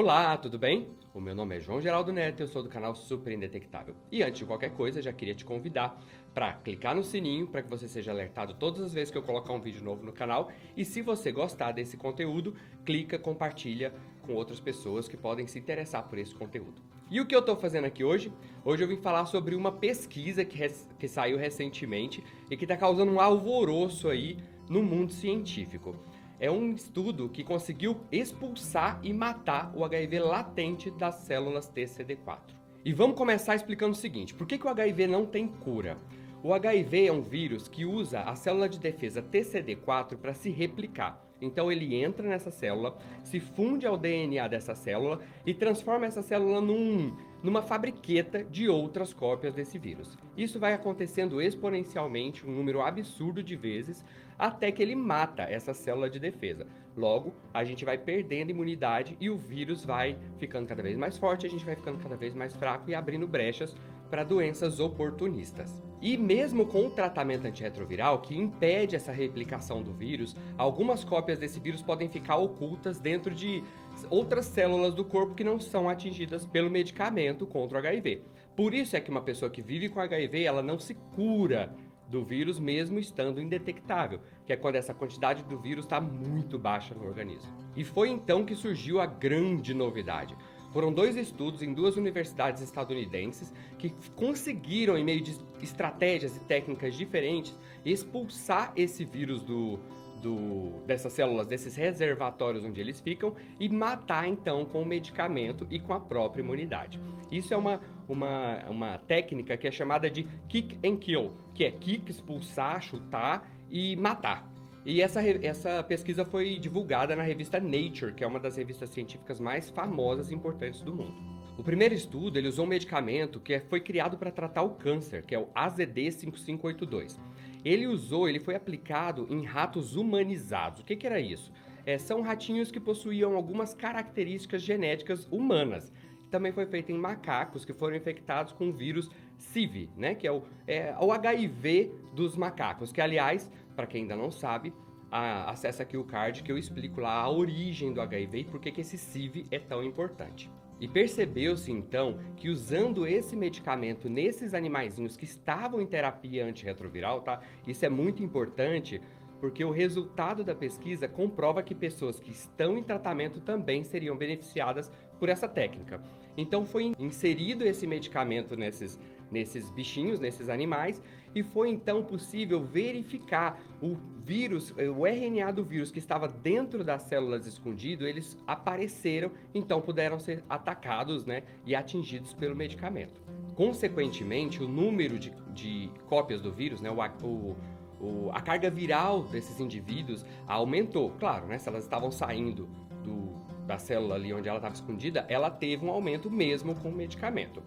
Olá, tudo bem? O meu nome é João Geraldo Neto eu sou do canal Super Indetectável. E antes de qualquer coisa, já queria te convidar para clicar no sininho para que você seja alertado todas as vezes que eu colocar um vídeo novo no canal. E se você gostar desse conteúdo, clica, compartilha com outras pessoas que podem se interessar por esse conteúdo. E o que eu estou fazendo aqui hoje? Hoje eu vim falar sobre uma pesquisa que, que saiu recentemente e que está causando um alvoroço aí no mundo científico é um estudo que conseguiu expulsar e matar o HIV latente das células TCD4. E vamos começar explicando o seguinte: por que, que o HIV não tem cura? O HIV é um vírus que usa a célula de defesa TCD4 para se replicar. Então ele entra nessa célula, se funde ao DNA dessa célula e transforma essa célula num, numa fabriqueta de outras cópias desse vírus. Isso vai acontecendo exponencialmente, um número absurdo de vezes, até que ele mata essa célula de defesa. Logo, a gente vai perdendo imunidade e o vírus vai ficando cada vez mais forte, a gente vai ficando cada vez mais fraco e abrindo brechas para doenças oportunistas. E mesmo com o tratamento antirretroviral, que impede essa replicação do vírus, algumas cópias desse vírus podem ficar ocultas dentro de outras células do corpo que não são atingidas pelo medicamento contra o HIV. Por isso é que uma pessoa que vive com HIV, ela não se cura do vírus mesmo estando indetectável, que é quando essa quantidade do vírus está muito baixa no organismo. E foi então que surgiu a grande novidade. Foram dois estudos em duas universidades estadunidenses que conseguiram, em meio de estratégias e técnicas diferentes, expulsar esse vírus do, do, dessas células, desses reservatórios onde eles ficam, e matar então com o medicamento e com a própria imunidade. Isso é uma, uma, uma técnica que é chamada de kick and kill, que é kick, expulsar, chutar e matar. E essa, essa pesquisa foi divulgada na revista Nature, que é uma das revistas científicas mais famosas e importantes do mundo. O primeiro estudo ele usou um medicamento que foi criado para tratar o câncer, que é o AZD5582. Ele usou, ele foi aplicado em ratos humanizados. O que, que era isso? É, são ratinhos que possuíam algumas características genéticas humanas. Também foi feito em macacos que foram infectados com o vírus CIV, né? Que é o, é, o HIV dos macacos, que aliás para quem ainda não sabe, acessa aqui o card que eu explico lá a origem do HIV e por que esse CIV é tão importante. E percebeu-se então que usando esse medicamento nesses animaizinhos que estavam em terapia antirretroviral, tá? Isso é muito importante porque o resultado da pesquisa comprova que pessoas que estão em tratamento também seriam beneficiadas por essa técnica. Então foi inserido esse medicamento nesses, nesses bichinhos, nesses animais, e foi então possível verificar o vírus, o RNA do vírus que estava dentro das células escondido, eles apareceram, então puderam ser atacados né, e atingidos pelo medicamento. Consequentemente, o número de, de cópias do vírus, né, o, o o, a carga viral desses indivíduos aumentou. Claro, né? Se elas estavam saindo do, da célula ali onde ela estava escondida, ela teve um aumento mesmo com o medicamento.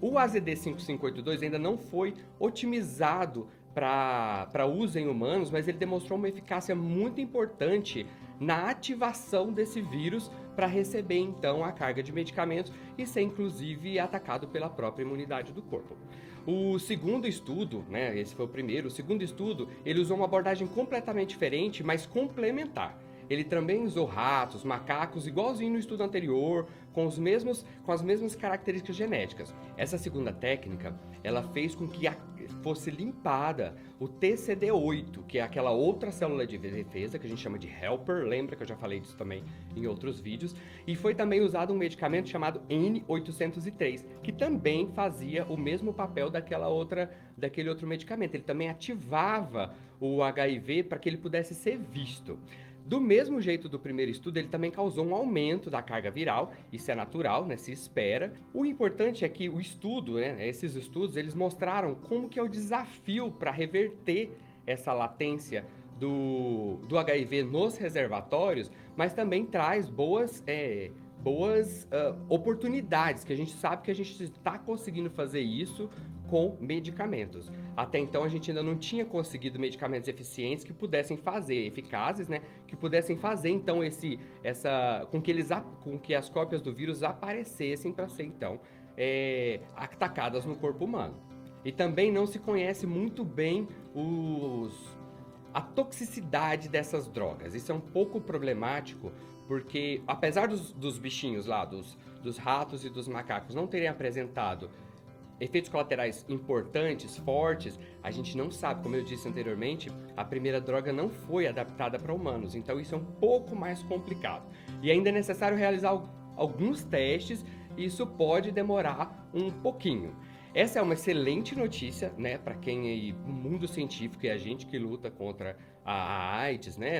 O AZD5582 ainda não foi otimizado para uso em humanos, mas ele demonstrou uma eficácia muito importante na ativação desse vírus para receber então a carga de medicamentos e ser inclusive atacado pela própria imunidade do corpo. O segundo estudo, né, esse foi o primeiro, o segundo estudo, ele usou uma abordagem completamente diferente, mas complementar. Ele também usou ratos, macacos, igualzinho no estudo anterior, com, os mesmos, com as mesmas características genéticas. Essa segunda técnica, ela fez com que fosse limpada o TCD8, que é aquela outra célula de defesa que a gente chama de helper, lembra que eu já falei disso também em outros vídeos, e foi também usado um medicamento chamado N803, que também fazia o mesmo papel daquela outra, daquele outro medicamento. Ele também ativava o HIV para que ele pudesse ser visto. Do mesmo jeito do primeiro estudo, ele também causou um aumento da carga viral, isso é natural, né, se espera. O importante é que o estudo, né, esses estudos, eles mostraram como que é o desafio para reverter essa latência do, do HIV nos reservatórios, mas também traz boas, é, boas uh, oportunidades, que a gente sabe que a gente está conseguindo fazer isso com medicamentos. Até então a gente ainda não tinha conseguido medicamentos eficientes que pudessem fazer, eficazes, né, que pudessem fazer então esse, essa, com que eles, com que as cópias do vírus aparecessem para ser então é, atacadas no corpo humano. E também não se conhece muito bem os a toxicidade dessas drogas. Isso é um pouco problemático, porque apesar dos, dos bichinhos lá, dos, dos ratos e dos macacos, não terem apresentado efeitos colaterais importantes, fortes, a gente não sabe. Como eu disse anteriormente, a primeira droga não foi adaptada para humanos, então isso é um pouco mais complicado. E ainda é necessário realizar alguns testes e isso pode demorar um pouquinho. Essa é uma excelente notícia, né, para quem aí, o mundo científico e a gente que luta contra a AIDS, né,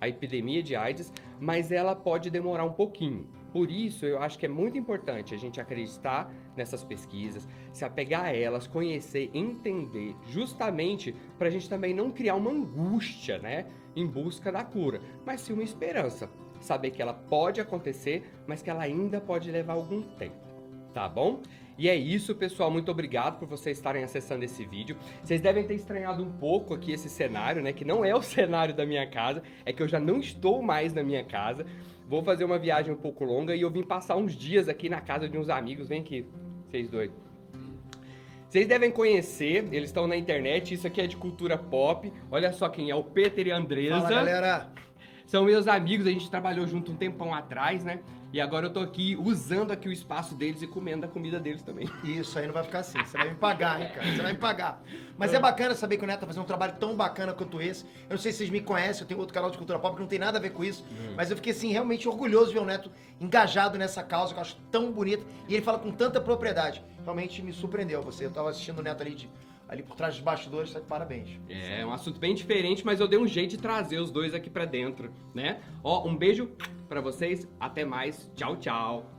a epidemia de AIDS, mas ela pode demorar um pouquinho. Por isso, eu acho que é muito importante a gente acreditar nessas pesquisas, se apegar a elas, conhecer, entender, justamente para a gente também não criar uma angústia, né, em busca da cura, mas sim uma esperança. Saber que ela pode acontecer, mas que ela ainda pode levar algum tempo, tá bom? E é isso, pessoal. Muito obrigado por vocês estarem acessando esse vídeo. Vocês devem ter estranhado um pouco aqui esse cenário, né? Que não é o cenário da minha casa, é que eu já não estou mais na minha casa. Vou fazer uma viagem um pouco longa e eu vim passar uns dias aqui na casa de uns amigos. Vem aqui, vocês dois. Vocês devem conhecer, eles estão na internet, isso aqui é de cultura pop. Olha só quem é, o Peter e a Andresa. Fala, galera! São meus amigos, a gente trabalhou junto um tempão atrás, né? E agora eu tô aqui usando aqui o espaço deles e comendo a comida deles também. Isso aí não vai ficar assim. Você vai me pagar, hein, cara? Você vai me pagar. Mas é bacana saber que o Neto tá fazendo um trabalho tão bacana quanto esse. Eu não sei se vocês me conhecem, eu tenho outro canal de cultura pop que não tem nada a ver com isso. Hum. Mas eu fiquei, assim, realmente orgulhoso de ver o Neto engajado nessa causa, que eu acho tão bonita. E ele fala com tanta propriedade. Realmente me surpreendeu você. Eu tava assistindo o Neto ali de ali por trás dos bastidores, tá de parabéns. É, um assunto bem diferente, mas eu dei um jeito de trazer os dois aqui para dentro, né? Ó, um beijo para vocês, até mais, tchau, tchau.